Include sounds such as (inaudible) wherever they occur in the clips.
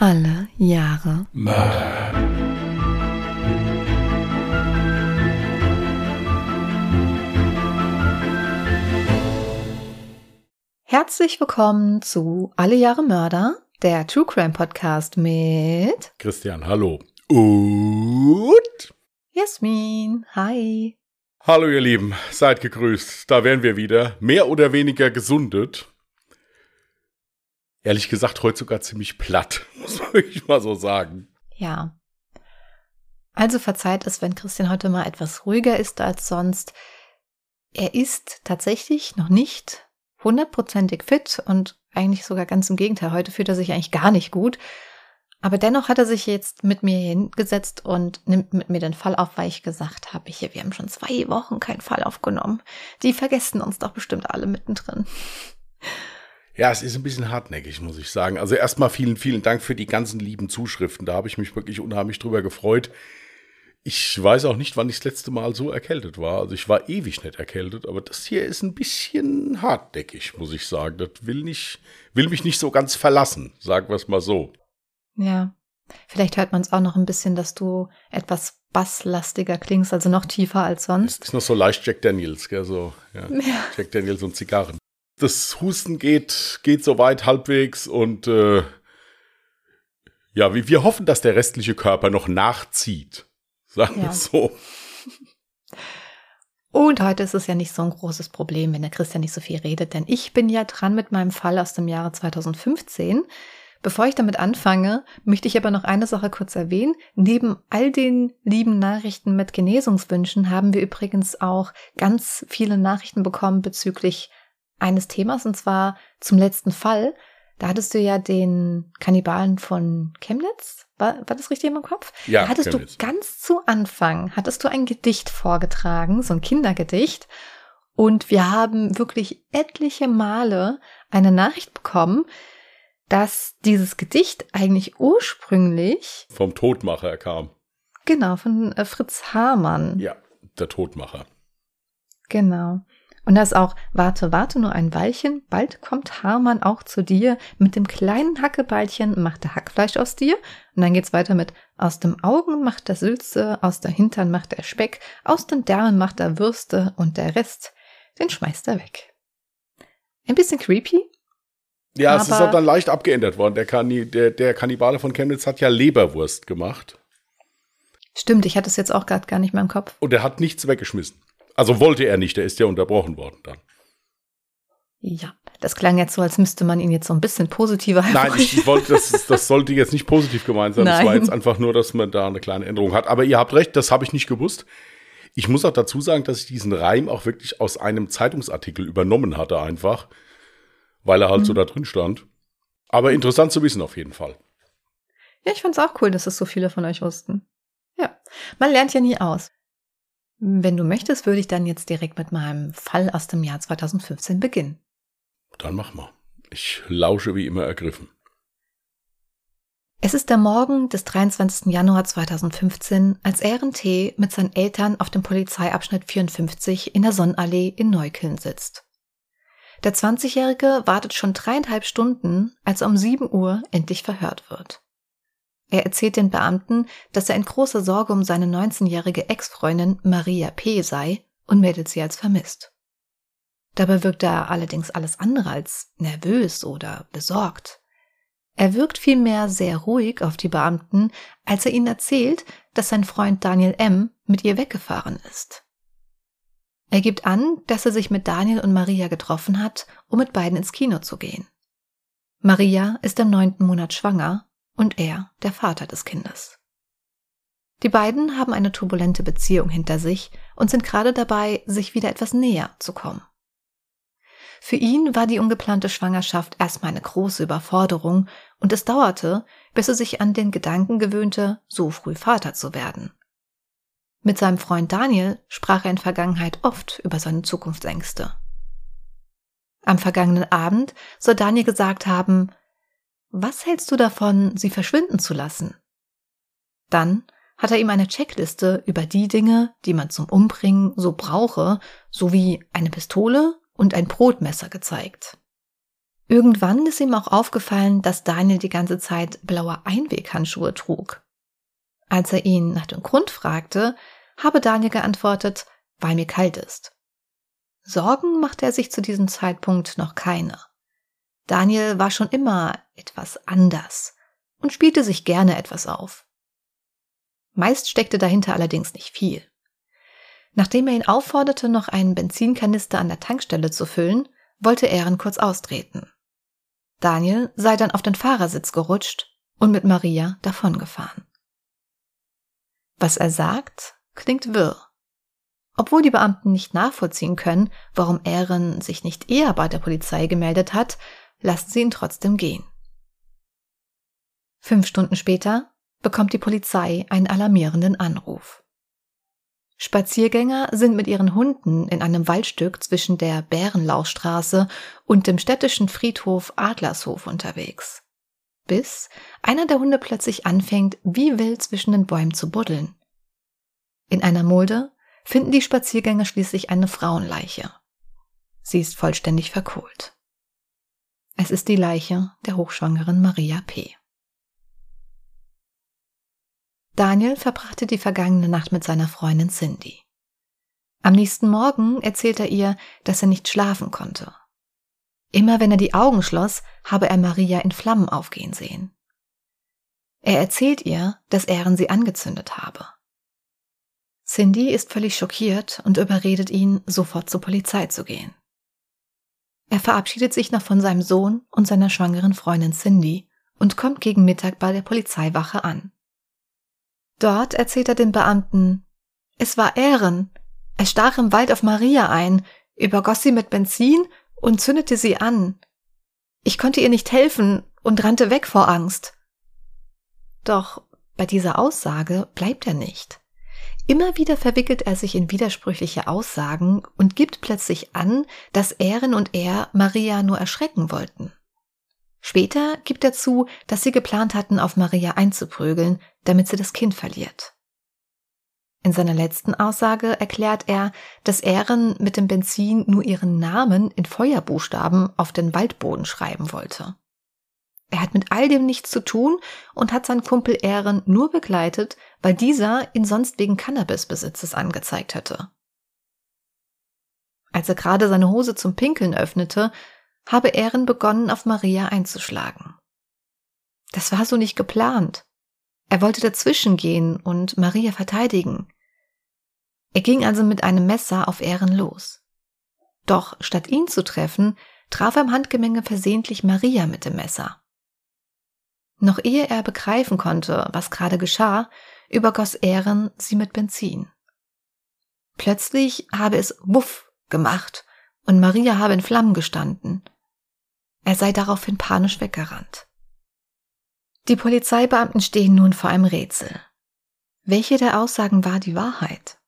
Alle Jahre Mörder. Herzlich willkommen zu Alle Jahre Mörder, der True Crime Podcast mit Christian, hallo. Und Jasmin. Hi. hallo ihr Lieben, seid gegrüßt. Da wären wir wieder, mehr oder weniger gesundet. Ehrlich gesagt, heute sogar ziemlich platt, (laughs) muss man mal so sagen. Ja. Also verzeiht es, wenn Christian heute mal etwas ruhiger ist als sonst. Er ist tatsächlich noch nicht hundertprozentig fit und eigentlich sogar ganz im Gegenteil. Heute fühlt er sich eigentlich gar nicht gut. Aber dennoch hat er sich jetzt mit mir hingesetzt und nimmt mit mir den Fall auf, weil ich gesagt habe, hier, wir haben schon zwei Wochen keinen Fall aufgenommen. Die vergessen uns doch bestimmt alle mittendrin. Ja, es ist ein bisschen hartnäckig, muss ich sagen. Also erstmal vielen, vielen Dank für die ganzen lieben Zuschriften. Da habe ich mich wirklich unheimlich drüber gefreut. Ich weiß auch nicht, wann ich das letzte Mal so erkältet war. Also ich war ewig nicht erkältet, aber das hier ist ein bisschen hartnäckig, muss ich sagen. Das will nicht, will mich nicht so ganz verlassen, sagen wir es mal so. Ja. Vielleicht hört man es auch noch ein bisschen, dass du etwas basslastiger klingst, also noch tiefer als sonst. ist noch so leicht Jack Daniels, gell, so, ja. Ja. Jack Daniels und Zigarren. Das Husten geht, geht soweit halbwegs und äh, ja, wir, wir hoffen, dass der restliche Körper noch nachzieht. (laughs) Sagen wir Ja. es so. Und heute ist es ja nicht so ein großes Problem, wenn der Christian nicht so viel redet, denn ich bin ja dran mit meinem Fall aus dem Jahre 2015. Bevor ich damit anfange, möchte ich aber noch eine Sache kurz erwähnen. Neben all den lieben Nachrichten mit Genesungswünschen haben wir übrigens auch ganz viele Nachrichten bekommen bezüglich eines Themas, und zwar zum letzten Fall. Da hattest du ja den Kannibalen von Chemnitz. War, war das richtig meinem Kopf? Ja, da hattest Chemnitz. du ganz zu Anfang, hattest du ein Gedicht vorgetragen, so ein Kindergedicht. Und wir haben wirklich etliche Male eine Nachricht bekommen, dass dieses Gedicht eigentlich ursprünglich, Vom Todmacher kam. genau, von äh, Fritz Hamann, Ja, der Todmacher. genau. Und das auch, warte, warte nur ein Weilchen, bald kommt Hamann auch zu dir, mit dem kleinen Hackebeilchen macht er Hackfleisch aus dir. Und dann geht's weiter mit, aus dem Augen macht er Sülze, aus der Hintern macht er Speck, aus den Därmen macht er Würste und der Rest, den schmeißt er weg. Ein bisschen creepy, Ja, es ist Aber- halt dann leicht abgeändert worden. Der, Kanni der, der Kannibale von Chemnitz hat ja Leberwurst gemacht. Stimmt, ich hatte es jetzt auch gerade gar nicht mehr im Kopf. Und er hat nichts weggeschmissen. Also wollte er nicht, der ist ja unterbrochen worden dann. Ja, das klang jetzt so, als müsste man ihn jetzt so ein bisschen positiver Nein, ich, wollte, das, das sollte jetzt nicht positiv gemeint sein. Das war Nein. jetzt einfach nur, dass man da eine kleine Änderung hat. Aber ihr habt recht, das habe ich nicht gewusst. Ich muss auch dazu sagen, dass ich diesen Reim auch wirklich aus einem Zeitungsartikel übernommen hatte, einfach, weil er halt so da drin stand. Aber interessant zu wissen auf jeden Fall. Ja, ich fand's auch cool, dass es so viele von euch wussten. Ja, man lernt ja nie aus. Wenn du möchtest, würde ich dann jetzt direkt mit meinem Fall aus dem Jahr 2015 beginnen. Dann mach mal. Ich lausche wie immer ergriffen. Es ist der Morgen des 23. Januar 2015, als Aaron T. mit seinen Eltern auf dem Polizeiabschnitt 54 in der Sonnenallee in Neukölln sitzt. Der 20-Jährige wartet schon dreieinhalb Stunden, als er um 7 Uhr endlich verhört wird. Er erzählt den Beamten, dass er in großer Sorge um seine 19-jährige Ex-Freundin Maria P. sei und meldet sie als vermisst. Dabei wirkt er allerdings alles andere als nervös oder besorgt. Er wirkt vielmehr sehr ruhig auf die Beamten, als er ihnen erzählt, dass sein Freund Daniel M. mit ihr weggefahren ist. Er gibt an, dass er sich mit Daniel und Maria getroffen hat, um mit beiden ins Kino zu gehen. Maria ist im neunten Monat schwanger und er der Vater des Kindes. Die beiden haben eine turbulente Beziehung hinter sich und sind gerade dabei, sich wieder etwas näher zu kommen. Für ihn war die ungeplante Schwangerschaft erstmal eine große Überforderung und es dauerte, bis er sich an den Gedanken gewöhnte, so früh Vater zu werden. Mit seinem Freund Daniel sprach er in Vergangenheit oft über seine Zukunftsängste. Am vergangenen Abend soll Daniel gesagt haben, was hältst du davon, sie verschwinden zu lassen? Dann hat er ihm eine Checkliste über die Dinge, die man zum Umbringen so brauche, sowie eine Pistole und ein Brotmesser gezeigt. Irgendwann ist ihm auch aufgefallen, dass Daniel die ganze Zeit blaue Einweghandschuhe trug. Als er ihn nach dem Grund fragte, habe Daniel geantwortet, weil mir kalt ist. Sorgen machte er sich zu diesem Zeitpunkt noch keine. Daniel war schon immer etwas anders und spielte sich gerne etwas auf. Meist steckte dahinter allerdings nicht viel. Nachdem er ihn aufforderte, noch einen Benzinkanister an der Tankstelle zu füllen, wollte Ehren kurz austreten. Daniel sei dann auf den Fahrersitz gerutscht und mit Maria davongefahren. Was er sagt, klingt wirr. Obwohl die Beamten nicht nachvollziehen können, warum Ehren sich nicht eher bei der Polizei gemeldet hat, lassen sie ihn trotzdem gehen. Fünf Stunden später bekommt die Polizei einen alarmierenden Anruf. Spaziergänger sind mit ihren Hunden in einem Waldstück zwischen der Bärenlauchstraße und dem städtischen Friedhof Adlershof unterwegs. Bis einer der Hunde plötzlich anfängt, wie wild zwischen den Bäumen zu buddeln. In einer Mulde finden die Spaziergänger schließlich eine Frauenleiche. Sie ist vollständig verkohlt. Es ist die Leiche der hochschwangeren Maria P. Daniel verbrachte die vergangene Nacht mit seiner Freundin Cindy. Am nächsten Morgen erzählt er ihr, dass er nicht schlafen konnte. Immer wenn er die Augen schloss, habe er Maria in Flammen aufgehen sehen. Er erzählt ihr, dass Ehren sie angezündet habe. Cindy ist völlig schockiert und überredet ihn, sofort zur Polizei zu gehen. Er verabschiedet sich noch von seinem Sohn und seiner schwangeren Freundin Cindy und kommt gegen Mittag bei der Polizeiwache an. Dort erzählt er den Beamten, es war Ehren. Er stach im Wald auf Maria ein, übergoss sie mit Benzin und zündete sie an. Ich konnte ihr nicht helfen und rannte weg vor Angst. Doch bei dieser Aussage bleibt er nicht. Immer wieder verwickelt er sich in widersprüchliche Aussagen und gibt plötzlich an, dass Ehren und er Maria nur erschrecken wollten. Später gibt er zu, dass sie geplant hatten, auf Maria einzuprügeln, damit sie das Kind verliert. In seiner letzten Aussage erklärt er, dass Ehren mit dem Benzin nur ihren Namen in Feuerbuchstaben auf den Waldboden schreiben wollte. Er hat mit all dem nichts zu tun und hat seinen Kumpel Ehren nur begleitet, weil dieser ihn sonst wegen Cannabisbesitzes angezeigt hätte. Als er gerade seine Hose zum Pinkeln öffnete, habe Ehren begonnen, auf Maria einzuschlagen. Das war so nicht geplant. Er wollte dazwischen gehen und Maria verteidigen. Er ging also mit einem Messer auf Ehren los. Doch statt ihn zu treffen, traf er im Handgemenge versehentlich Maria mit dem Messer. Noch ehe er begreifen konnte, was gerade geschah, übergoss Ehren sie mit Benzin. Plötzlich habe es Wuff gemacht und Maria habe in Flammen gestanden. Er sei daraufhin panisch weggerannt. Die Polizeibeamten stehen nun vor einem Rätsel. Welche der Aussagen war die Wahrheit?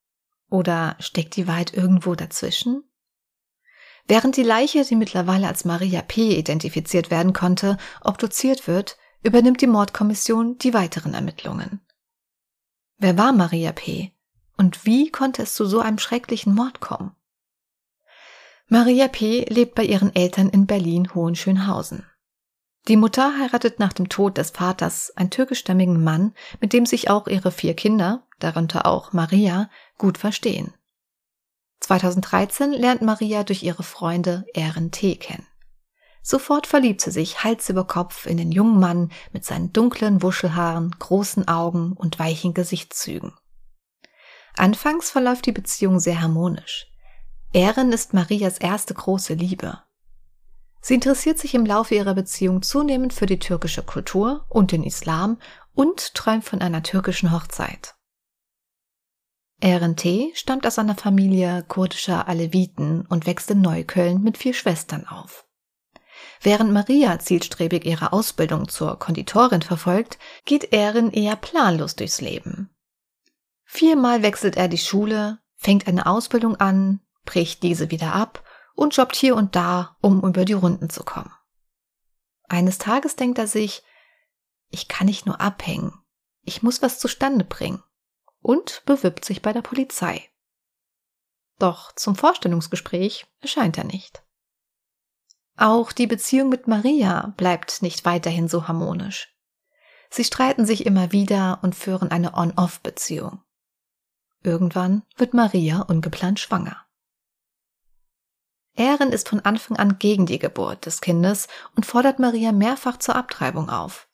Oder steckt die Wahrheit irgendwo dazwischen? Während die Leiche, die mittlerweile als Maria P. identifiziert werden konnte, obduziert wird, übernimmt die Mordkommission die weiteren Ermittlungen. Wer war Maria P. und wie konnte es zu so einem schrecklichen Mord kommen? Maria P. lebt bei ihren Eltern in Berlin-Hohenschönhausen. Die Mutter heiratet nach dem Tod des Vaters einen türkischstämmigen Mann, mit dem sich auch ihre vier Kinder, darunter auch Maria, gut verstehen. 2013 lernt Maria durch ihre Freunde Ehren T. kennen. Sofort verliebt sie sich Hals über Kopf in den jungen Mann mit seinen dunklen Wuschelhaaren, großen Augen und weichen Gesichtszügen. Anfangs verläuft die Beziehung sehr harmonisch. Ehren ist Marias erste große Liebe. Sie interessiert sich im Laufe ihrer Beziehung zunehmend für die türkische Kultur und den Islam und träumt von einer türkischen Hochzeit. Ehren T. stammt aus einer Familie kurdischer Aleviten und wächst in Neukölln mit vier Schwestern auf. Während Maria zielstrebig ihre Ausbildung zur Konditorin verfolgt, geht Ehren eher planlos durchs Leben. Viermal wechselt er die Schule, fängt eine Ausbildung an, bricht diese wieder ab und jobbt hier und da, um über die Runden zu kommen. Eines Tages denkt er sich, ich kann nicht nur abhängen, ich muss was zustande bringen und bewirbt sich bei der Polizei. Doch zum Vorstellungsgespräch erscheint er nicht. Auch die Beziehung mit Maria bleibt nicht weiterhin so harmonisch. Sie streiten sich immer wieder und führen eine On-Off-Beziehung. Irgendwann wird Maria ungeplant schwanger. Ehren ist von Anfang an gegen die Geburt des Kindes und fordert Maria mehrfach zur Abtreibung auf.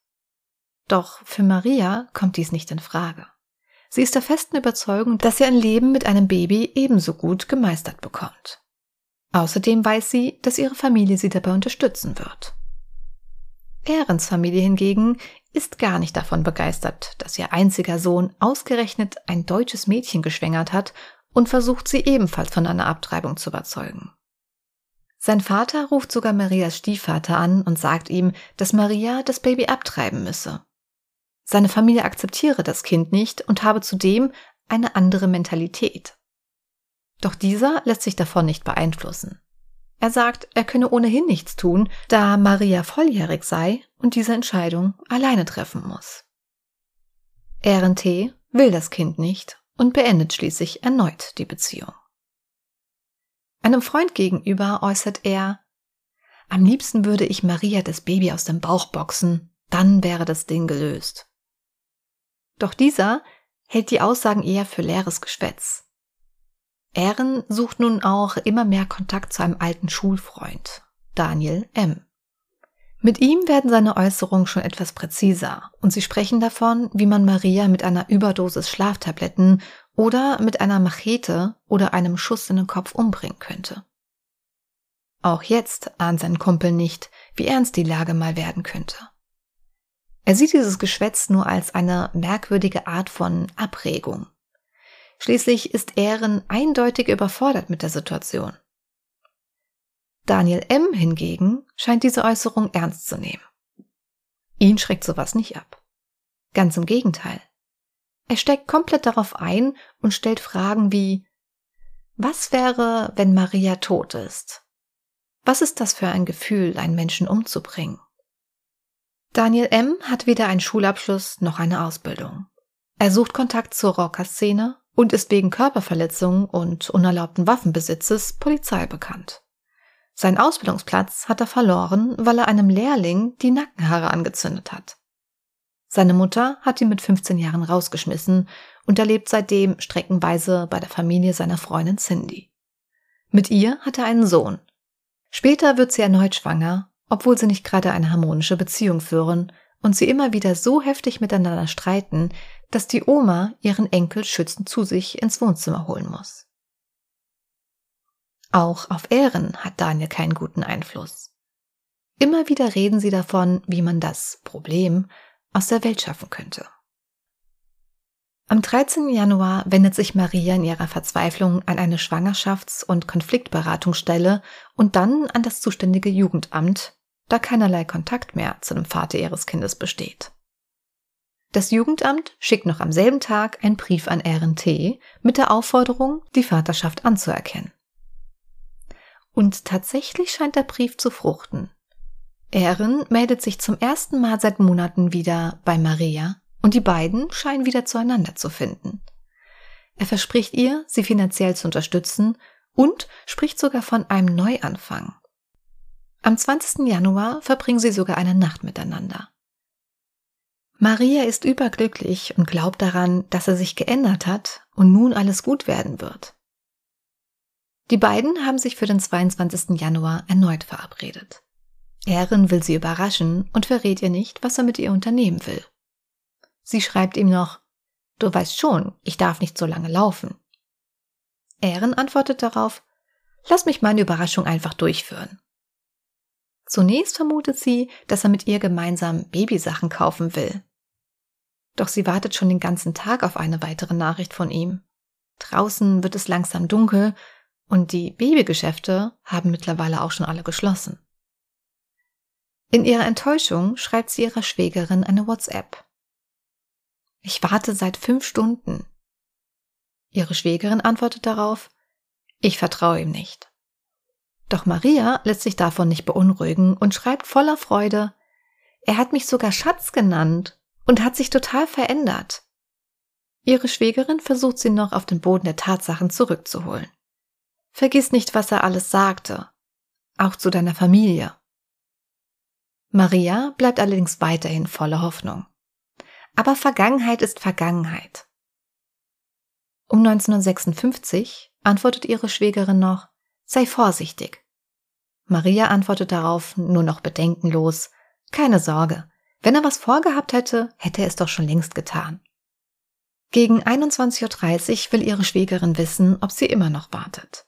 Doch für Maria kommt dies nicht in Frage. Sie ist der festen Überzeugung, dass sie ein Leben mit einem Baby ebenso gut gemeistert bekommt. Außerdem weiß sie, dass ihre Familie sie dabei unterstützen wird. Ehrens Familie hingegen ist gar nicht davon begeistert, dass ihr einziger Sohn ausgerechnet ein deutsches Mädchen geschwängert hat und versucht sie ebenfalls von einer Abtreibung zu überzeugen. Sein Vater ruft sogar Marias Stiefvater an und sagt ihm, dass Maria das Baby abtreiben müsse. Seine Familie akzeptiere das Kind nicht und habe zudem eine andere Mentalität. Doch dieser lässt sich davon nicht beeinflussen. Er sagt, er könne ohnehin nichts tun, da Maria volljährig sei und diese Entscheidung alleine treffen muss. RNT will das Kind nicht und beendet schließlich erneut die Beziehung. Einem Freund gegenüber äußert er, am liebsten würde ich Maria das Baby aus dem Bauch boxen, dann wäre das Ding gelöst. Doch dieser hält die Aussagen eher für leeres Geschwätz. Ehren sucht nun auch immer mehr Kontakt zu einem alten Schulfreund, Daniel M. Mit ihm werden seine Äußerungen schon etwas präziser und sie sprechen davon, wie man Maria mit einer Überdosis Schlaftabletten oder mit einer Machete oder einem Schuss in den Kopf umbringen könnte. Auch jetzt ahnt sein Kumpel nicht, wie ernst die Lage mal werden könnte. Er sieht dieses Geschwätz nur als eine merkwürdige Art von Abregung. Schließlich ist Ehren eindeutig überfordert mit der Situation. Daniel M. hingegen scheint diese Äußerung ernst zu nehmen. Ihn schreckt sowas nicht ab. Ganz im Gegenteil. Er steckt komplett darauf ein und stellt Fragen wie Was wäre, wenn Maria tot ist? Was ist das für ein Gefühl, einen Menschen umzubringen? Daniel M. hat weder einen Schulabschluss noch eine Ausbildung. Er sucht Kontakt zur Rockerszene und ist wegen Körperverletzung und unerlaubten Waffenbesitzes Polizei bekannt. Sein Ausbildungsplatz hat er verloren, weil er einem Lehrling die Nackenhaare angezündet hat. Seine Mutter hat ihn mit 15 Jahren rausgeschmissen und er lebt seitdem streckenweise bei der Familie seiner Freundin Cindy. Mit ihr hat er einen Sohn. Später wird sie erneut schwanger, obwohl sie nicht gerade eine harmonische Beziehung führen und sie immer wieder so heftig miteinander streiten, dass die Oma ihren Enkel schützend zu sich ins Wohnzimmer holen muss. Auch auf Ehren hat Daniel keinen guten Einfluss. Immer wieder reden sie davon, wie man das Problem aus der Welt schaffen könnte. Am 13. Januar wendet sich Maria in ihrer Verzweiflung an eine Schwangerschafts- und Konfliktberatungsstelle und dann an das zuständige Jugendamt, da keinerlei Kontakt mehr zu dem Vater ihres Kindes besteht. Das Jugendamt schickt noch am selben Tag einen Brief an RNT mit der Aufforderung, die Vaterschaft anzuerkennen. Und tatsächlich scheint der Brief zu fruchten. Erin meldet sich zum ersten Mal seit Monaten wieder bei Maria und die beiden scheinen wieder zueinander zu finden. Er verspricht ihr, sie finanziell zu unterstützen und spricht sogar von einem Neuanfang. Am 20. Januar verbringen sie sogar eine Nacht miteinander. Maria ist überglücklich und glaubt daran, dass er sich geändert hat und nun alles gut werden wird. Die beiden haben sich für den 22. Januar erneut verabredet. Erin will sie überraschen und verrät ihr nicht, was er mit ihr unternehmen will. Sie schreibt ihm noch, Du weißt schon, ich darf nicht so lange laufen. Erin antwortet darauf, Lass mich meine Überraschung einfach durchführen. Zunächst vermutet sie, dass er mit ihr gemeinsam Babysachen kaufen will. Doch sie wartet schon den ganzen Tag auf eine weitere Nachricht von ihm. Draußen wird es langsam dunkel und die Babygeschäfte haben mittlerweile auch schon alle geschlossen. In ihrer Enttäuschung schreibt sie ihrer Schwägerin eine WhatsApp. Ich warte seit fünf Stunden. Ihre Schwägerin antwortet darauf, ich vertraue ihm nicht. Doch Maria lässt sich davon nicht beunruhigen und schreibt voller Freude, er hat mich sogar Schatz genannt und hat sich total verändert. Ihre Schwägerin versucht sie noch auf den Boden der Tatsachen zurückzuholen. Vergiss nicht, was er alles sagte. auch zu deiner Familie. Maria bleibt allerdings weiterhin voller Hoffnung. Aber Vergangenheit ist Vergangenheit. Um 1956 antwortet ihre Schwägerin noch, sei vorsichtig. Maria antwortet darauf nur noch bedenkenlos, keine Sorge, wenn er was vorgehabt hätte, hätte er es doch schon längst getan. Gegen 21.30 Uhr will ihre Schwägerin wissen, ob sie immer noch wartet.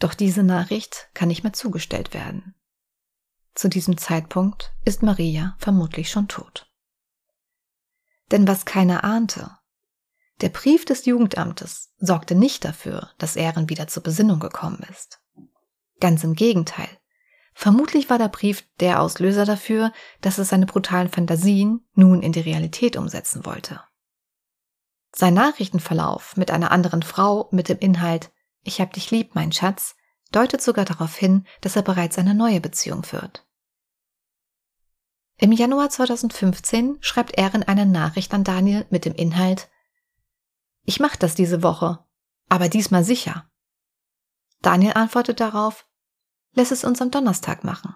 Doch diese Nachricht kann nicht mehr zugestellt werden. Zu diesem Zeitpunkt ist Maria vermutlich schon tot. Denn was keiner ahnte, der Brief des Jugendamtes sorgte nicht dafür, dass Ehren wieder zur Besinnung gekommen ist. Ganz im Gegenteil. Vermutlich war der Brief der Auslöser dafür, dass er seine brutalen Fantasien nun in die Realität umsetzen wollte. Sein Nachrichtenverlauf mit einer anderen Frau mit dem Inhalt Ich hab dich lieb, mein Schatz, deutet sogar darauf hin, dass er bereits eine neue Beziehung führt. Im Januar 2015 schreibt Erin eine Nachricht an Daniel mit dem Inhalt Ich mach das diese Woche, aber diesmal sicher. Daniel antwortet darauf Lass es uns am Donnerstag machen.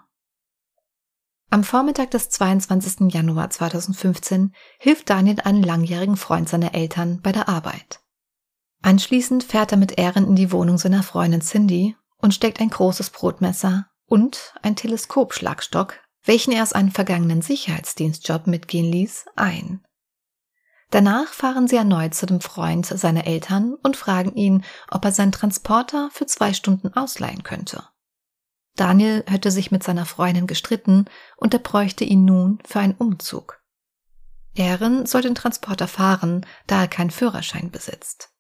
Am Vormittag des 22. Januar 2015 hilft Daniel einem langjährigen Freund seiner Eltern bei der Arbeit. Anschließend fährt er mit Ehren in die Wohnung seiner Freundin Cindy und steckt ein großes Brotmesser und ein Teleskopschlagstock, welchen er aus einem vergangenen Sicherheitsdienstjob mitgehen ließ, ein. Danach fahren sie erneut zu dem Freund seiner Eltern und fragen ihn, ob er seinen Transporter für zwei Stunden ausleihen könnte. Daniel hätte sich mit seiner Freundin gestritten und er bräuchte ihn nun für einen Umzug. Ehren soll den Transporter fahren, da er keinen Führerschein besitzt.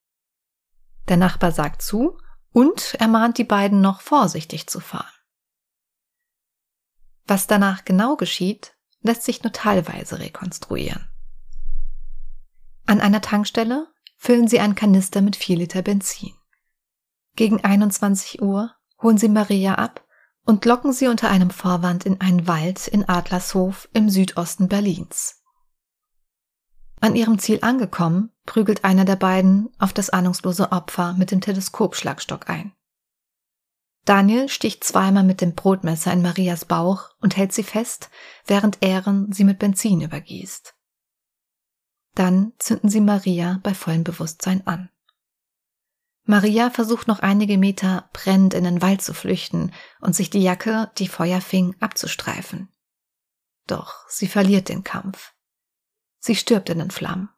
Der Nachbar sagt zu und ermahnt die beiden noch vorsichtig zu fahren. Was danach genau geschieht, lässt sich nur teilweise rekonstruieren. An einer Tankstelle füllen sie einen Kanister mit vier Liter Benzin. Gegen 21 Uhr holen sie Maria ab und locken sie unter einem Vorwand in einen Wald in Adlershof im Südosten Berlins. An ihrem Ziel angekommen, prügelt einer der beiden auf das ahnungslose Opfer mit dem Teleskopschlagstock ein. Daniel sticht zweimal mit dem Brotmesser in Marias Bauch und hält sie fest, während Ehren sie mit Benzin übergießt. Dann zünden sie Maria bei vollem Bewusstsein an. Maria versucht noch einige Meter brennend in den Wald zu flüchten und sich die Jacke, die Feuer fing, abzustreifen. Doch sie verliert den Kampf. Sie stirbt in den Flammen.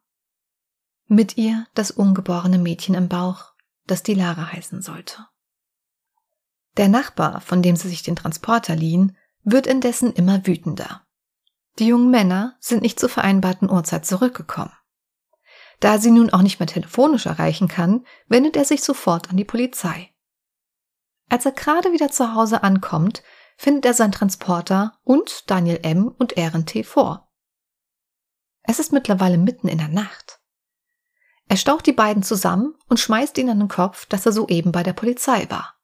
Mit ihr das ungeborene Mädchen im Bauch, das die Lara heißen sollte. Der Nachbar, von dem sie sich den Transporter liehen, wird indessen immer wütender. Die jungen Männer sind nicht zur vereinbarten Uhrzeit zurückgekommen. Da er sie nun auch nicht mehr telefonisch erreichen kann, wendet er sich sofort an die Polizei. Als er gerade wieder zu Hause ankommt, findet er seinen Transporter und Daniel M. und Ehren T. vor. Es ist mittlerweile mitten in der Nacht. Er staucht die beiden zusammen und schmeißt ihnen an den Kopf, dass er soeben bei der Polizei war.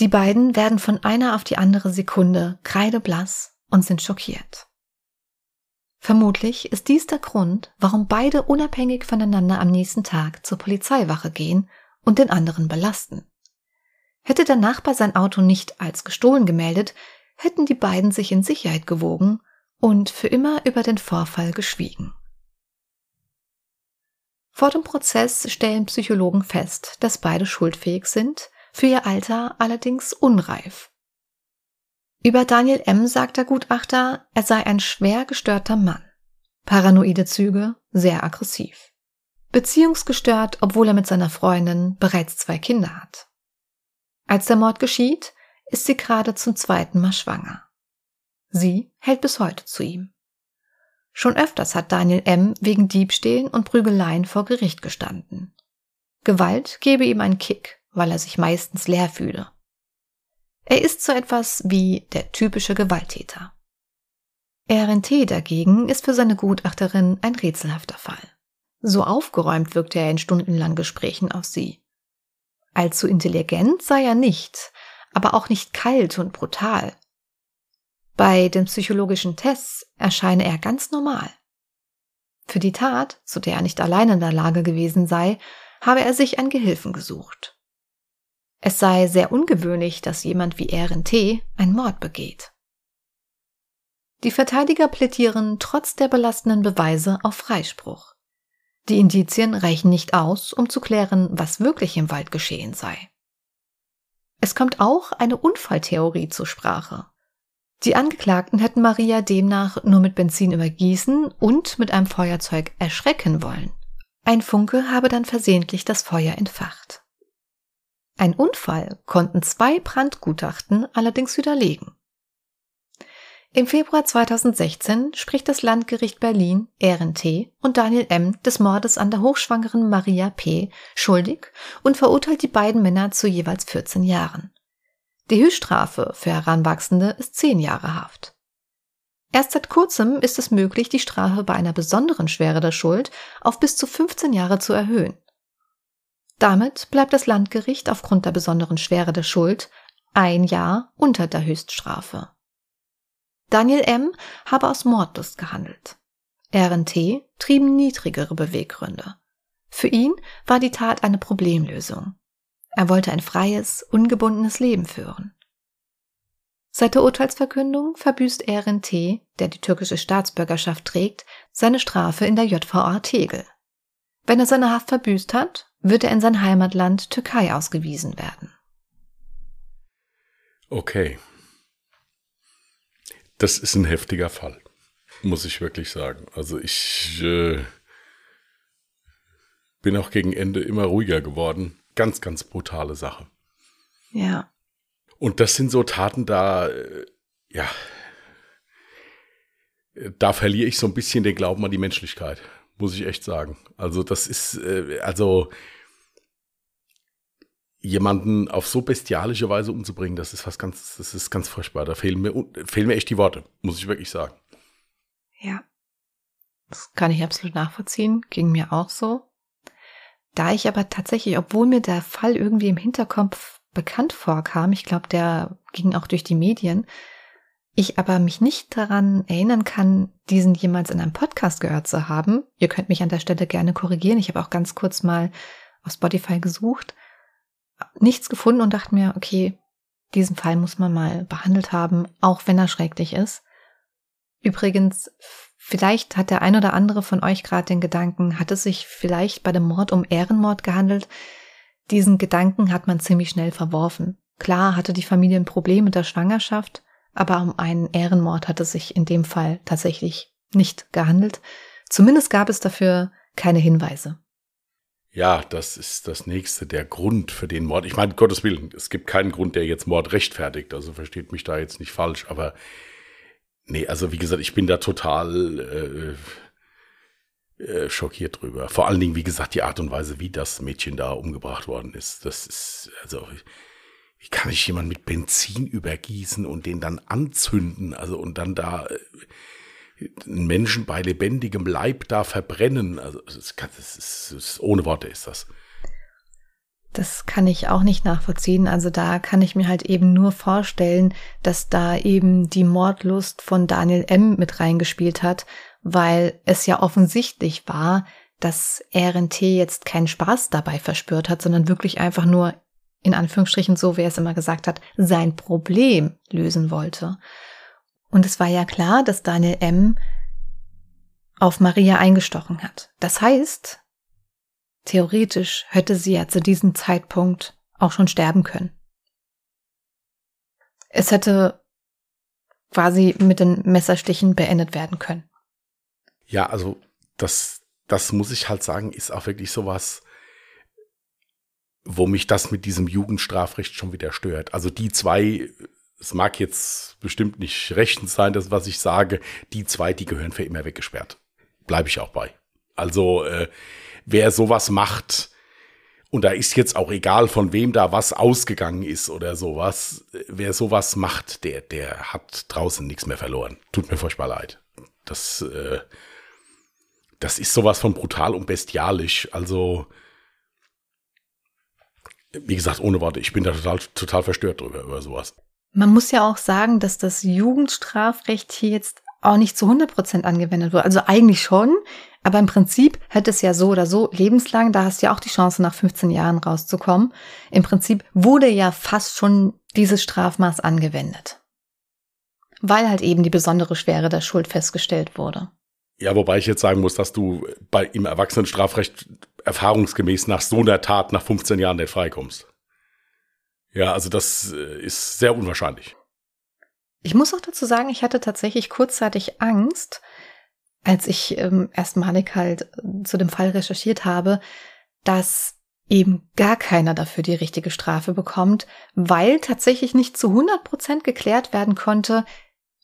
Die beiden werden von einer auf die andere Sekunde kreideblass und sind schockiert. Vermutlich ist dies der Grund, warum beide unabhängig voneinander am nächsten Tag zur Polizeiwache gehen und den anderen belasten. Hätte der Nachbar sein Auto nicht als gestohlen gemeldet, hätten die beiden sich in Sicherheit gewogen und für immer über den Vorfall geschwiegen. Vor dem Prozess stellen Psychologen fest, dass beide schuldfähig sind, für ihr Alter allerdings unreif. Über Daniel M. sagt der Gutachter, er sei ein schwer gestörter Mann. Paranoide Züge, sehr aggressiv. Beziehungsgestört, obwohl er mit seiner Freundin bereits zwei Kinder hat. Als der Mord geschieht, ist sie gerade zum zweiten Mal schwanger. Sie hält bis heute zu ihm. Schon öfters hat Daniel M. wegen Diebstählen und Prügeleien vor Gericht gestanden. Gewalt gebe ihm einen Kick, weil er sich meistens leer fühle. Er ist so etwas wie der typische Gewalttäter. RNT dagegen ist für seine Gutachterin ein rätselhafter Fall. So aufgeräumt wirkte er in stundenlangen Gesprächen auf sie. Allzu intelligent sei er nicht, aber auch nicht kalt und brutal. Bei den psychologischen Tests erscheine er ganz normal. Für die Tat, zu der er nicht allein in der Lage gewesen sei, habe er sich einen Gehilfen gesucht. Es sei sehr ungewöhnlich, dass jemand wie RNT einen Mord begeht. Die Verteidiger plädieren trotz der belastenden Beweise auf Freispruch. Die Indizien reichen nicht aus, um zu klären, was wirklich im Wald geschehen sei. Es kommt auch eine Unfalltheorie zur Sprache. Die Angeklagten hätten Maria demnach nur mit Benzin übergießen und mit einem Feuerzeug erschrecken wollen. Ein Funke habe dann versehentlich das Feuer entfacht. Ein Unfall konnten zwei Brandgutachten allerdings widerlegen. Im Februar 2016 spricht das Landgericht Berlin RNT und Daniel M. des Mordes an der hochschwangeren Maria P. schuldig und verurteilt die beiden Männer zu jeweils 14 Jahren. Die Höchststrafe für Heranwachsende ist 10 Jahre Haft. Erst seit kurzem ist es möglich, die Strafe bei einer besonderen Schwere der Schuld auf bis zu 15 Jahre zu erhöhen. Damit bleibt das Landgericht aufgrund der besonderen Schwere der Schuld ein Jahr unter der Höchststrafe. Daniel M. habe aus Mordlust gehandelt. RNT trieben niedrigere Beweggründe. Für ihn war die Tat eine Problemlösung. Er wollte ein freies, ungebundenes Leben führen. Seit der Urteilsverkündung verbüßt RNT, der die türkische Staatsbürgerschaft trägt, seine Strafe in der JVA Tegel. Wenn er seine Haft verbüßt hat, wird er in sein Heimatland Türkei ausgewiesen werden. Okay, das ist ein heftiger Fall, muss ich wirklich sagen. Also ich äh, bin auch gegen Ende immer ruhiger geworden. Ganz, ganz brutale Sache. Ja. Und das sind so Taten, da, äh, ja, da verliere ich so ein bisschen den Glauben an die Menschlichkeit, muss ich echt sagen. Also das ist, äh, also jemanden auf so bestialische Weise umzubringen, das ist was ganz, das ist ganz furchtbar. Da fehlen mir, fehlen mir echt die Worte, muss ich wirklich sagen. Ja. Das kann ich absolut nachvollziehen. Ging mir auch so. Da ich aber tatsächlich, obwohl mir der Fall irgendwie im Hinterkopf bekannt vorkam, ich glaube, der ging auch durch die Medien, ich aber mich nicht daran erinnern kann, diesen jemals in einem Podcast gehört zu haben. Ihr könnt mich an der Stelle gerne korrigieren. Ich habe auch ganz kurz mal auf Spotify gesucht nichts gefunden und dachte mir, okay, diesen Fall muss man mal behandelt haben, auch wenn er schrecklich ist. Übrigens, vielleicht hat der ein oder andere von euch gerade den Gedanken, hat es sich vielleicht bei dem Mord um Ehrenmord gehandelt? Diesen Gedanken hat man ziemlich schnell verworfen. Klar hatte die Familie ein Problem mit der Schwangerschaft, aber um einen Ehrenmord hat es sich in dem Fall tatsächlich nicht gehandelt. Zumindest gab es dafür keine Hinweise. Ja, das ist das nächste, der Grund für den Mord. Ich meine, Gottes Willen, es gibt keinen Grund, der jetzt Mord rechtfertigt, also versteht mich da jetzt nicht falsch, aber nee, also wie gesagt, ich bin da total äh, äh, schockiert drüber. Vor allen Dingen, wie gesagt, die Art und Weise, wie das Mädchen da umgebracht worden ist. Das ist, also, wie kann ich jemanden mit Benzin übergießen und den dann anzünden? Also, und dann da. Äh, einen Menschen bei lebendigem Leib da verbrennen. Also das ist, das ist, das ist, ohne Worte ist das. Das kann ich auch nicht nachvollziehen. Also da kann ich mir halt eben nur vorstellen, dass da eben die Mordlust von Daniel M. mit reingespielt hat, weil es ja offensichtlich war, dass RNT jetzt keinen Spaß dabei verspürt hat, sondern wirklich einfach nur, in Anführungsstrichen so, wie er es immer gesagt hat, sein Problem lösen wollte. Und es war ja klar, dass Daniel M. auf Maria eingestochen hat. Das heißt, theoretisch hätte sie ja zu diesem Zeitpunkt auch schon sterben können. Es hätte quasi mit den Messerstichen beendet werden können. Ja, also das, das muss ich halt sagen, ist auch wirklich sowas, wo mich das mit diesem Jugendstrafrecht schon wieder stört. Also die zwei es mag jetzt bestimmt nicht rechtens sein, das, was ich sage, die zwei, die gehören für immer weggesperrt. Bleibe ich auch bei. Also, äh, wer sowas macht, und da ist jetzt auch egal, von wem da was ausgegangen ist oder sowas, wer sowas macht, der, der hat draußen nichts mehr verloren. Tut mir furchtbar leid. Das, äh, das ist sowas von brutal und bestialisch. Also, wie gesagt, ohne Worte, ich bin da total, total verstört drüber, über sowas. Man muss ja auch sagen, dass das Jugendstrafrecht hier jetzt auch nicht zu 100 Prozent angewendet wurde. Also eigentlich schon, aber im Prinzip hätte es ja so oder so lebenslang, da hast du ja auch die Chance, nach 15 Jahren rauszukommen. Im Prinzip wurde ja fast schon dieses Strafmaß angewendet. Weil halt eben die besondere Schwere der Schuld festgestellt wurde. Ja, wobei ich jetzt sagen muss, dass du bei im Erwachsenenstrafrecht erfahrungsgemäß nach so einer Tat nach 15 Jahren nicht freikommst. Ja, also das äh, ist sehr unwahrscheinlich. Ich muss auch dazu sagen, ich hatte tatsächlich kurzzeitig Angst, als ich ähm, erstmalig halt äh, zu dem Fall recherchiert habe, dass eben gar keiner dafür die richtige Strafe bekommt, weil tatsächlich nicht zu 100 Prozent geklärt werden konnte,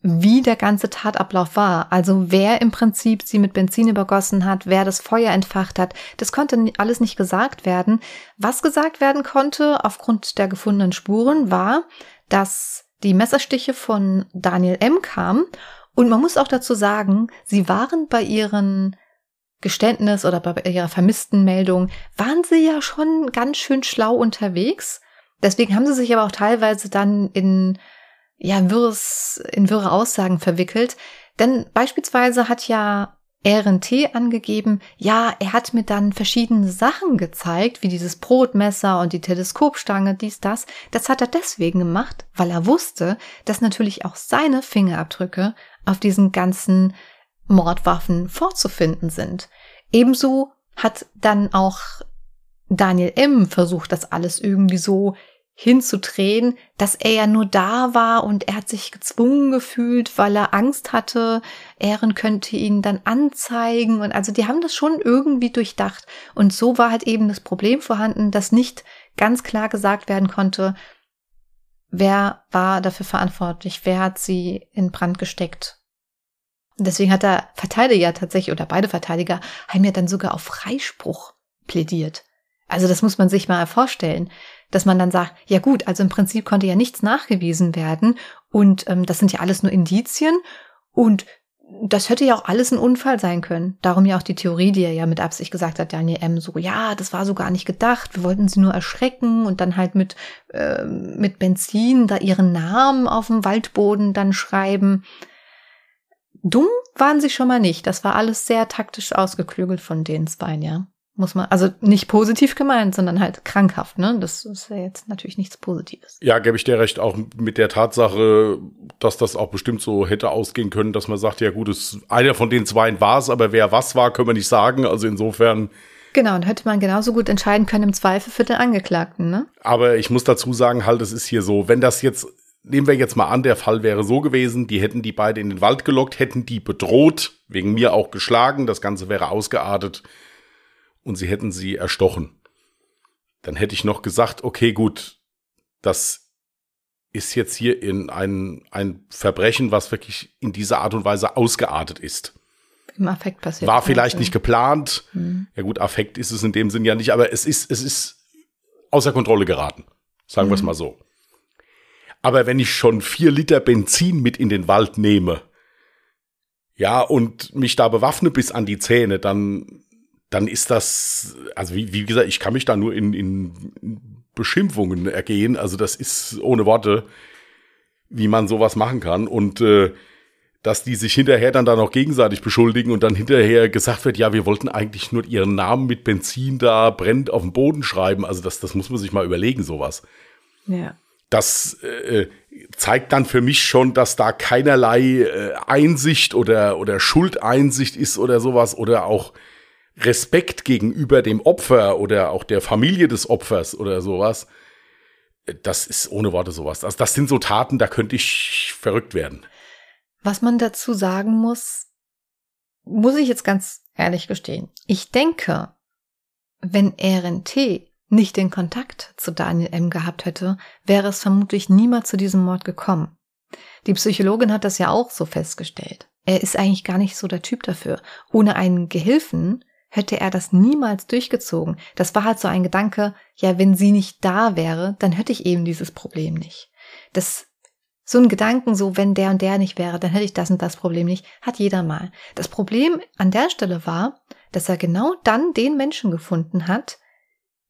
wie der ganze Tatablauf war. Also wer im Prinzip sie mit Benzin übergossen hat, wer das Feuer entfacht hat, das konnte alles nicht gesagt werden. Was gesagt werden konnte aufgrund der gefundenen Spuren war, dass die Messerstiche von Daniel M. kamen. Und man muss auch dazu sagen, sie waren bei ihren Geständnis oder bei ihrer vermissten Meldung, waren sie ja schon ganz schön schlau unterwegs. Deswegen haben sie sich aber auch teilweise dann in, ja, wirres, in wirre Aussagen verwickelt. Denn beispielsweise hat ja RNT angegeben, ja, er hat mir dann verschiedene Sachen gezeigt, wie dieses Brotmesser und die Teleskopstange, dies, das. Das hat er deswegen gemacht, weil er wusste, dass natürlich auch seine Fingerabdrücke auf diesen ganzen Mordwaffen vorzufinden sind. Ebenso hat dann auch Daniel M. versucht, das alles irgendwie so hinzudrehen, dass er ja nur da war und er hat sich gezwungen gefühlt, weil er Angst hatte, Ehren könnte ihn dann anzeigen und also die haben das schon irgendwie durchdacht und so war halt eben das Problem vorhanden, dass nicht ganz klar gesagt werden konnte, wer war dafür verantwortlich, wer hat sie in Brand gesteckt. Deswegen hat der Verteidiger tatsächlich oder beide Verteidiger haben ja dann sogar auf Freispruch plädiert. Also das muss man sich mal vorstellen dass man dann sagt, ja gut, also im Prinzip konnte ja nichts nachgewiesen werden und ähm, das sind ja alles nur Indizien und das hätte ja auch alles ein Unfall sein können. Darum ja auch die Theorie, die er ja mit Absicht gesagt hat, Daniel M. so, ja, das war so gar nicht gedacht. Wir wollten sie nur erschrecken und dann halt mit, äh, mit Benzin da ihren Namen auf dem Waldboden dann schreiben. Dumm waren sie schon mal nicht. Das war alles sehr taktisch ausgeklügelt von den Zweien, ja muss man, also nicht positiv gemeint, sondern halt krankhaft, ne? Das ist ja jetzt natürlich nichts Positives. Ja, gebe ich dir recht, auch mit der Tatsache, dass das auch bestimmt so hätte ausgehen können, dass man sagt, ja gut, es, einer von den zweien war es, aber wer was war, können wir nicht sagen. Also insofern. Genau, und hätte man genauso gut entscheiden können im Zweifel für den Angeklagten, ne? Aber ich muss dazu sagen, halt, es ist hier so, wenn das jetzt, nehmen wir jetzt mal an, der Fall wäre so gewesen, die hätten die beide in den Wald gelockt, hätten die bedroht, wegen mir auch geschlagen, das Ganze wäre ausgeartet und sie hätten sie erstochen. Dann hätte ich noch gesagt, okay, gut, das ist jetzt hier in ein, ein Verbrechen, was wirklich in dieser Art und Weise ausgeartet ist. Im Affekt passiert. War vielleicht nicht geplant. Mhm. Ja gut, Affekt ist es in dem Sinn ja nicht, aber es ist, es ist außer Kontrolle geraten. Sagen mhm. wir es mal so. Aber wenn ich schon vier Liter Benzin mit in den Wald nehme, ja, und mich da bewaffne bis an die Zähne, dann dann ist das, also wie, wie gesagt, ich kann mich da nur in, in Beschimpfungen ergehen. Also das ist ohne Worte, wie man sowas machen kann. Und äh, dass die sich hinterher dann da noch gegenseitig beschuldigen und dann hinterher gesagt wird, ja, wir wollten eigentlich nur ihren Namen mit Benzin da brennt auf dem Boden schreiben. Also das, das muss man sich mal überlegen, sowas. Ja. Das äh, zeigt dann für mich schon, dass da keinerlei äh, Einsicht oder, oder Schuldeinsicht ist oder sowas oder auch Respekt gegenüber dem Opfer oder auch der Familie des Opfers oder sowas, das ist ohne Worte sowas. Also das sind so Taten, da könnte ich verrückt werden. Was man dazu sagen muss, muss ich jetzt ganz ehrlich gestehen. Ich denke, wenn RNT nicht den Kontakt zu Daniel M. gehabt hätte, wäre es vermutlich niemals zu diesem Mord gekommen. Die Psychologin hat das ja auch so festgestellt. Er ist eigentlich gar nicht so der Typ dafür. Ohne einen Gehilfen hätte er das niemals durchgezogen. Das war halt so ein Gedanke, ja, wenn sie nicht da wäre, dann hätte ich eben dieses Problem nicht. Das, so ein Gedanken, so, wenn der und der nicht wäre, dann hätte ich das und das Problem nicht, hat jeder mal. Das Problem an der Stelle war, dass er genau dann den Menschen gefunden hat,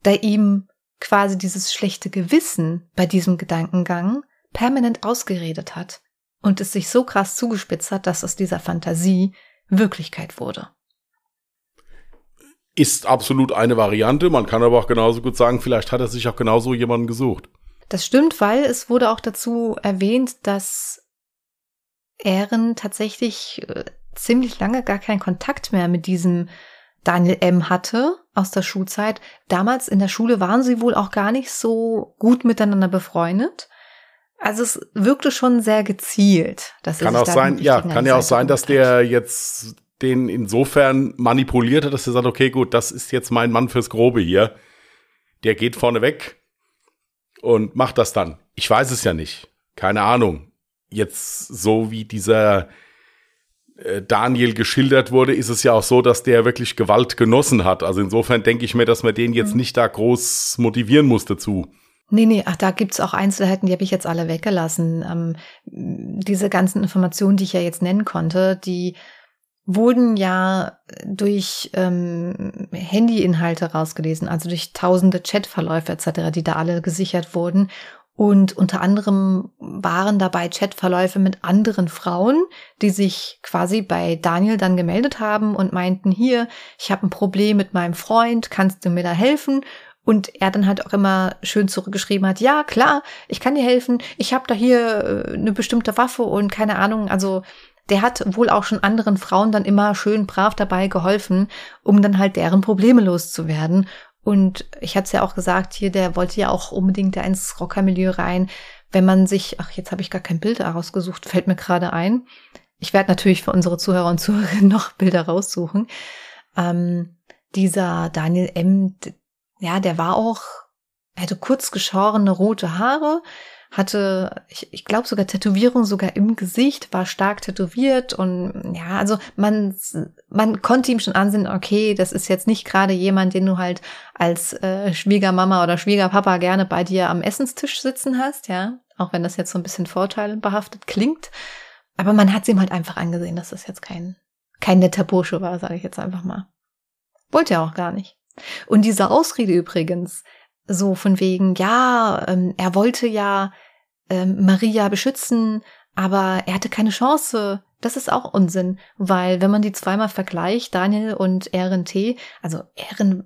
der ihm quasi dieses schlechte Gewissen bei diesem Gedankengang permanent ausgeredet hat. und es sich so krass zugespitzt hat, dass aus dieser Fantasie Wirklichkeit wurde. Ist absolut eine Variante. Man kann aber auch genauso gut sagen, vielleicht hat er sich auch genauso jemanden gesucht. Das stimmt, weil es wurde auch dazu erwähnt, dass Ehren tatsächlich äh, ziemlich lange gar keinen Kontakt mehr mit diesem Daniel M. hatte aus der Schulzeit. Damals in der Schule waren sie wohl auch gar nicht so gut miteinander befreundet. Also es wirkte schon sehr gezielt. Dass kann auch sein, ja, kann ja auch sein, dass der jetzt den insofern manipuliert hat, dass er sagt, okay, gut, das ist jetzt mein Mann fürs Grobe hier. Der geht vorne weg und macht das dann. Ich weiß es ja nicht. Keine Ahnung. Jetzt so wie dieser äh, Daniel geschildert wurde, ist es ja auch so, dass der wirklich Gewalt genossen hat. Also insofern denke ich mir, dass man den jetzt mhm. nicht da groß motivieren muss dazu. Nee, nee, ach, da gibt's auch Einzelheiten, die habe ich jetzt alle weggelassen. Ähm, diese ganzen Informationen, die ich ja jetzt nennen konnte, die wurden ja durch ähm, Handyinhalte rausgelesen, also durch tausende Chatverläufe etc., die da alle gesichert wurden. Und unter anderem waren dabei Chatverläufe mit anderen Frauen, die sich quasi bei Daniel dann gemeldet haben und meinten, hier, ich habe ein Problem mit meinem Freund, kannst du mir da helfen? Und er dann halt auch immer schön zurückgeschrieben hat, ja, klar, ich kann dir helfen, ich habe da hier äh, eine bestimmte Waffe und keine Ahnung, also der hat wohl auch schon anderen Frauen dann immer schön brav dabei geholfen, um dann halt deren Probleme loszuwerden. Und ich hatte es ja auch gesagt, hier, der wollte ja auch unbedingt da ins Rockermilieu rein. Wenn man sich, ach, jetzt habe ich gar kein Bild herausgesucht, fällt mir gerade ein. Ich werde natürlich für unsere Zuhörer und Zuhörerinnen noch (laughs) Bilder raussuchen. Ähm, dieser Daniel M., ja, der war auch, er hatte kurz geschorene rote Haare, hatte, ich, ich glaube sogar Tätowierung sogar im Gesicht, war stark tätowiert und ja, also man, man konnte ihm schon ansehen, okay, das ist jetzt nicht gerade jemand, den du halt als äh, Schwiegermama oder Schwiegerpapa gerne bei dir am Essenstisch sitzen hast, ja, auch wenn das jetzt so ein bisschen vorteilbehaftet klingt. Aber man hat es ihm halt einfach angesehen, dass das jetzt kein, kein netter Bursche war, sage ich jetzt einfach mal. Wollte er auch gar nicht. Und diese Ausrede übrigens, so von wegen, ja, ähm, er wollte ja ähm, Maria beschützen, aber er hatte keine Chance. Das ist auch Unsinn, weil wenn man die zweimal vergleicht, Daniel und Ehren T., also Ehren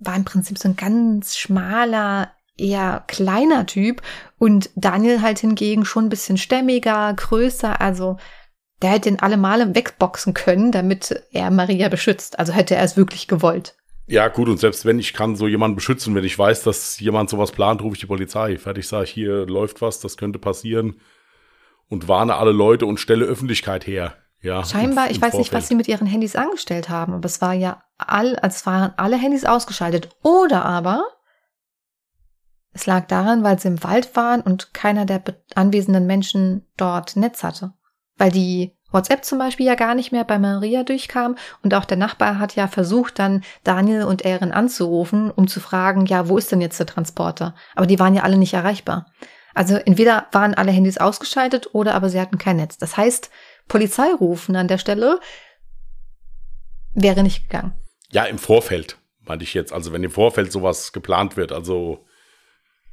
war im Prinzip so ein ganz schmaler, eher kleiner Typ und Daniel halt hingegen schon ein bisschen stämmiger, größer, also der hätte ihn alle Male wegboxen können, damit er Maria beschützt. Also hätte er es wirklich gewollt. Ja, gut, und selbst wenn ich kann so jemanden beschützen, wenn ich weiß, dass jemand sowas plant, rufe ich die Polizei. Fertig sage ich, hier läuft was, das könnte passieren. Und warne alle Leute und stelle Öffentlichkeit her. Ja, Scheinbar, im, im ich weiß Vorfeld. nicht, was sie mit ihren Handys angestellt haben, aber es war ja all, als waren alle Handys ausgeschaltet. Oder aber es lag daran, weil sie im Wald waren und keiner der anwesenden Menschen dort Netz hatte. Weil die WhatsApp zum Beispiel ja gar nicht mehr bei Maria durchkam und auch der Nachbar hat ja versucht, dann Daniel und Erin anzurufen, um zu fragen, ja, wo ist denn jetzt der Transporter? Aber die waren ja alle nicht erreichbar. Also entweder waren alle Handys ausgeschaltet oder aber sie hatten kein Netz. Das heißt, Polizei rufen an der Stelle wäre nicht gegangen. Ja, im Vorfeld, meinte ich jetzt. Also wenn im Vorfeld sowas geplant wird, also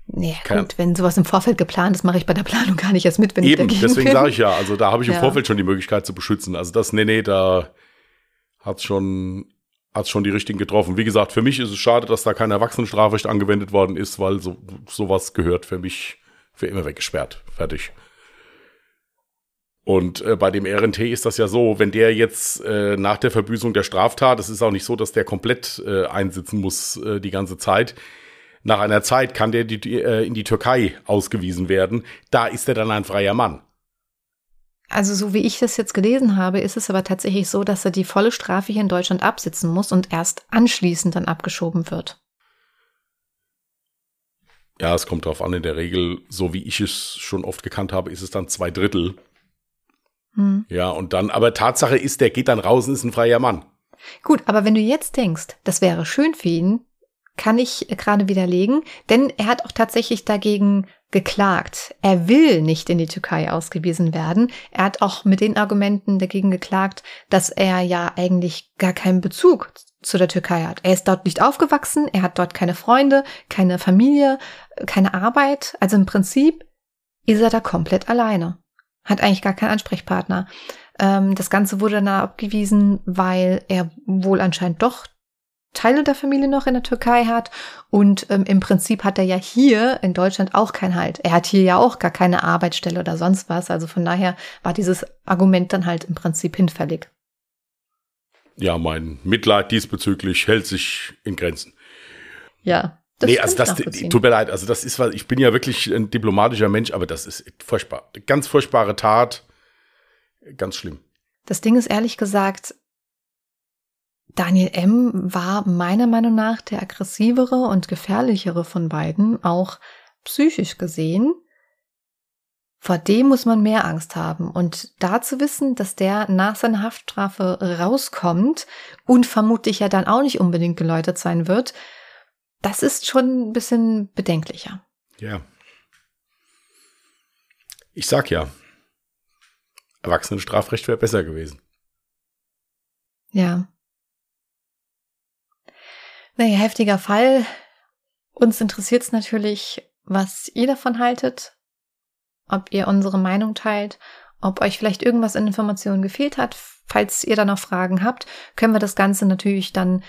Nee, gut, wenn sowas im Vorfeld geplant ist, mache ich bei der Planung gar nicht erst mit, wenn Eben, ich deswegen sage ich ja, also da habe ich im ja. Vorfeld schon die Möglichkeit zu beschützen. Also das, nee, nee, da hat schon, hat's schon die richtigen getroffen. Wie gesagt, für mich ist es schade, dass da kein Erwachsenenstrafrecht angewendet worden ist, weil so, sowas gehört für mich für immer weggesperrt. Fertig. Und äh, bei dem RNT ist das ja so, wenn der jetzt äh, nach der Verbüßung der Straftat, es ist auch nicht so, dass der komplett äh, einsitzen muss äh, die ganze Zeit, nach einer Zeit kann der die, äh, in die Türkei ausgewiesen werden. Da ist er dann ein freier Mann. Also so wie ich das jetzt gelesen habe, ist es aber tatsächlich so, dass er die volle Strafe hier in Deutschland absitzen muss und erst anschließend dann abgeschoben wird. Ja, es kommt darauf an. In der Regel, so wie ich es schon oft gekannt habe, ist es dann zwei Drittel. Hm. Ja, und dann, aber Tatsache ist, der geht dann raus und ist ein freier Mann. Gut, aber wenn du jetzt denkst, das wäre schön für ihn, kann ich gerade widerlegen, denn er hat auch tatsächlich dagegen geklagt. Er will nicht in die Türkei ausgewiesen werden. Er hat auch mit den Argumenten dagegen geklagt, dass er ja eigentlich gar keinen Bezug zu der Türkei hat. Er ist dort nicht aufgewachsen, er hat dort keine Freunde, keine Familie, keine Arbeit. Also im Prinzip ist er da komplett alleine. Hat eigentlich gar keinen Ansprechpartner. Ähm, das Ganze wurde dann abgewiesen, weil er wohl anscheinend doch Teile der Familie noch in der Türkei hat. Und ähm, im Prinzip hat er ja hier in Deutschland auch keinen Halt. Er hat hier ja auch gar keine Arbeitsstelle oder sonst was. Also von daher war dieses Argument dann halt im Prinzip hinfällig. Ja, mein Mitleid diesbezüglich hält sich in Grenzen. Ja. Das nee, also das tut mir leid. Also das ist was, ich bin ja wirklich ein diplomatischer Mensch, aber das ist furchtbar. Ganz furchtbare Tat. Ganz schlimm. Das Ding ist ehrlich gesagt, Daniel M. war meiner Meinung nach der aggressivere und gefährlichere von beiden, auch psychisch gesehen. Vor dem muss man mehr Angst haben. Und da zu wissen, dass der nach seiner Haftstrafe rauskommt und vermutlich ja dann auch nicht unbedingt geläutert sein wird, das ist schon ein bisschen bedenklicher. Ja. Ich sag ja, Erwachsenenstrafrecht wäre besser gewesen. Ja. Naja, heftiger Fall. Uns interessiert es natürlich, was ihr davon haltet, ob ihr unsere Meinung teilt, ob euch vielleicht irgendwas in Informationen gefehlt hat. Falls ihr da noch Fragen habt, können wir das Ganze natürlich dann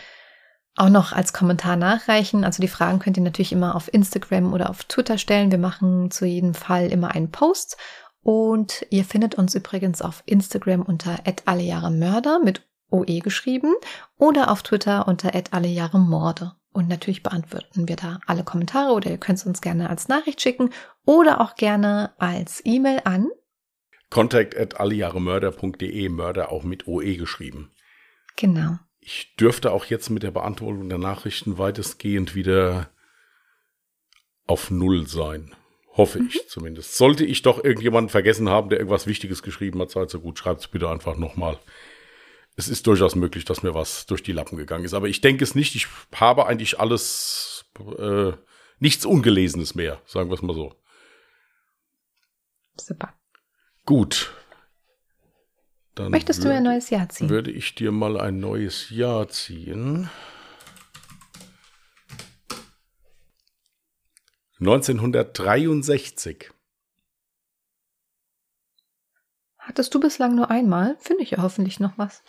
auch noch als Kommentar nachreichen. Also die Fragen könnt ihr natürlich immer auf Instagram oder auf Twitter stellen. Wir machen zu jedem Fall immer einen Post. Und ihr findet uns übrigens auf Instagram unter allejahremörder mit OE geschrieben oder auf Twitter unter allejahremorde. Und natürlich beantworten wir da alle Kommentare oder ihr könnt es uns gerne als Nachricht schicken oder auch gerne als E-Mail an contact at allejahremörder.de, Mörder auch mit OE geschrieben. Genau. Ich dürfte auch jetzt mit der Beantwortung der Nachrichten weitestgehend wieder auf Null sein. Hoffe mhm. ich zumindest. Sollte ich doch irgendjemanden vergessen haben, der irgendwas Wichtiges geschrieben hat, seid so gut, schreibt es bitte einfach nochmal es ist durchaus möglich, dass mir was durch die Lappen gegangen ist. Aber ich denke es nicht. Ich habe eigentlich alles, äh, nichts Ungelesenes mehr, sagen wir es mal so. Super. Gut. Dann Möchtest du ein neues Jahr ziehen? Würde ich dir mal ein neues Jahr ziehen. 1963. Hattest du bislang nur einmal? Finde ich ja hoffentlich noch was.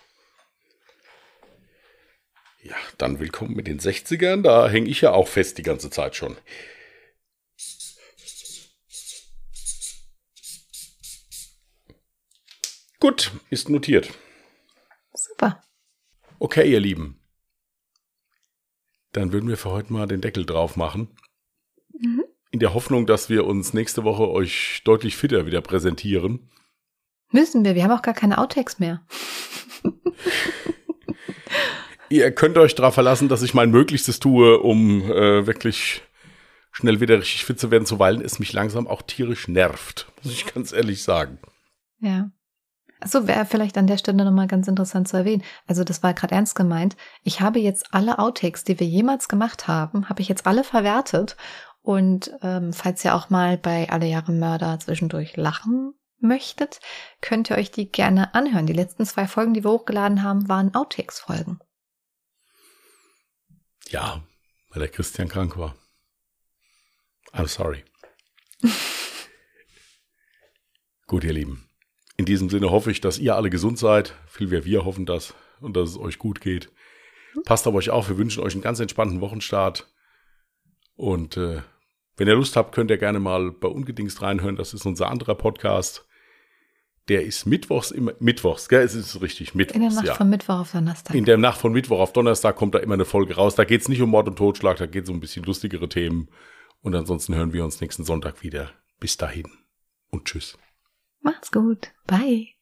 Ja, dann willkommen mit den 60ern. Da hänge ich ja auch fest die ganze Zeit schon. Gut, ist notiert. Super. Okay, ihr Lieben. Dann würden wir für heute mal den Deckel drauf machen. Mhm. In der Hoffnung, dass wir uns nächste Woche euch deutlich fitter wieder präsentieren. Müssen wir, wir haben auch gar keine Outtakes mehr. (laughs) ihr könnt euch darauf verlassen, dass ich mein Möglichstes tue, um äh, wirklich schnell wieder richtig fit zu werden, zuweilen es mich langsam auch tierisch nervt, (laughs) muss ich ganz ehrlich sagen. Ja. Also wäre vielleicht an der Stelle nochmal ganz interessant zu erwähnen. Also das war gerade ernst gemeint. Ich habe jetzt alle Outtakes, die wir jemals gemacht haben, habe ich jetzt alle verwertet. Und ähm, falls ihr auch mal bei Alle Jahre Mörder zwischendurch lachen möchtet, könnt ihr euch die gerne anhören. Die letzten zwei Folgen, die wir hochgeladen haben, waren Outtakes-Folgen. Ja, weil der Christian krank war. I'm sorry. (laughs) Gut, ihr Lieben. In diesem Sinne hoffe ich, dass ihr alle gesund seid. Vielmehr wir hoffen das und dass es euch gut geht. Passt auf euch auf. Wir wünschen euch einen ganz entspannten Wochenstart. Und äh, wenn ihr Lust habt, könnt ihr gerne mal bei Ungedingst reinhören. Das ist unser anderer Podcast. Der ist mittwochs immer, mittwochs, gell? Es ist richtig, mittwochs. In der Nacht ja. von Mittwoch auf Donnerstag. In der Nacht von Mittwoch auf Donnerstag kommt da immer eine Folge raus. Da geht es nicht um Mord und Totschlag, da geht es um ein bisschen lustigere Themen. Und ansonsten hören wir uns nächsten Sonntag wieder. Bis dahin und tschüss. Macht's gut. Bye.